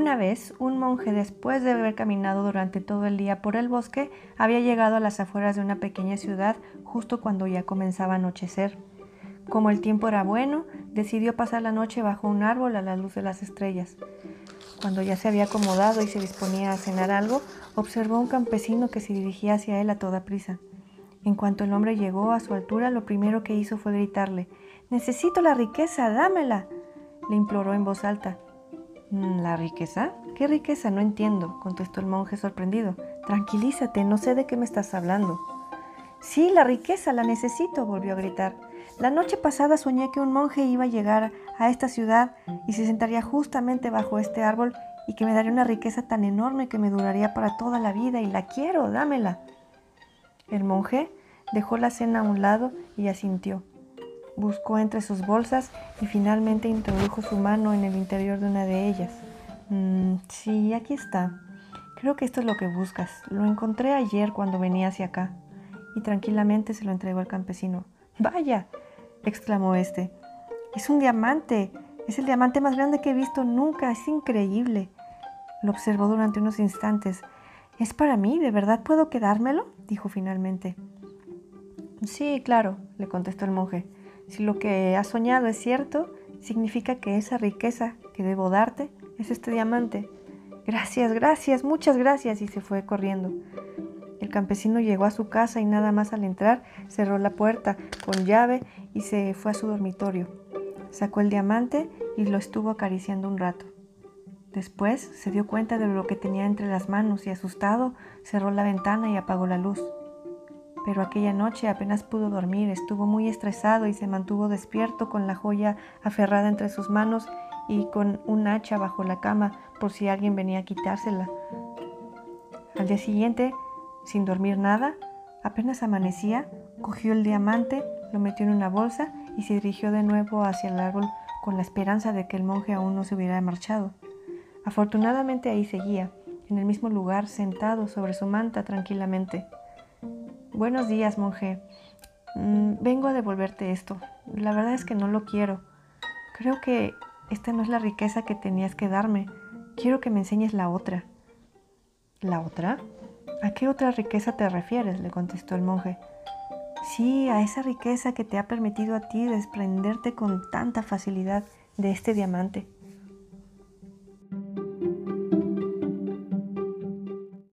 Una vez, un monje, después de haber caminado durante todo el día por el bosque, había llegado a las afueras de una pequeña ciudad justo cuando ya comenzaba a anochecer. Como el tiempo era bueno, decidió pasar la noche bajo un árbol a la luz de las estrellas. Cuando ya se había acomodado y se disponía a cenar algo, observó a un campesino que se dirigía hacia él a toda prisa. En cuanto el hombre llegó a su altura, lo primero que hizo fue gritarle, Necesito la riqueza, dámela. Le imploró en voz alta. Mm, ¿La riqueza? ¿Qué riqueza? No entiendo, contestó el monje sorprendido. Tranquilízate, no sé de qué me estás hablando. Sí, la riqueza, la necesito, volvió a gritar. La noche pasada soñé que un monje iba a llegar a esta ciudad y se sentaría justamente bajo este árbol y que me daría una riqueza tan enorme que me duraría para toda la vida y la quiero, dámela. El monje dejó la cena a un lado y asintió. Buscó entre sus bolsas y finalmente introdujo su mano en el interior de una de ellas. Mm, sí, aquí está. Creo que esto es lo que buscas. Lo encontré ayer cuando venía hacia acá. Y tranquilamente se lo entregó al campesino. Vaya, exclamó este. Es un diamante. Es el diamante más grande que he visto nunca. Es increíble. Lo observó durante unos instantes. ¿Es para mí? ¿De verdad puedo quedármelo? dijo finalmente. Sí, claro, le contestó el monje. Si lo que has soñado es cierto, significa que esa riqueza que debo darte es este diamante. Gracias, gracias, muchas gracias. Y se fue corriendo. El campesino llegó a su casa y nada más al entrar cerró la puerta con llave y se fue a su dormitorio. Sacó el diamante y lo estuvo acariciando un rato. Después se dio cuenta de lo que tenía entre las manos y asustado cerró la ventana y apagó la luz pero aquella noche apenas pudo dormir, estuvo muy estresado y se mantuvo despierto con la joya aferrada entre sus manos y con un hacha bajo la cama por si alguien venía a quitársela. Al día siguiente, sin dormir nada, apenas amanecía, cogió el diamante, lo metió en una bolsa y se dirigió de nuevo hacia el árbol con la esperanza de que el monje aún no se hubiera marchado. Afortunadamente ahí seguía, en el mismo lugar, sentado sobre su manta tranquilamente. Buenos días, monje. Mm, vengo a devolverte esto. La verdad es que no lo quiero. Creo que esta no es la riqueza que tenías que darme. Quiero que me enseñes la otra. ¿La otra? ¿A qué otra riqueza te refieres? le contestó el monje. Sí, a esa riqueza que te ha permitido a ti desprenderte con tanta facilidad de este diamante.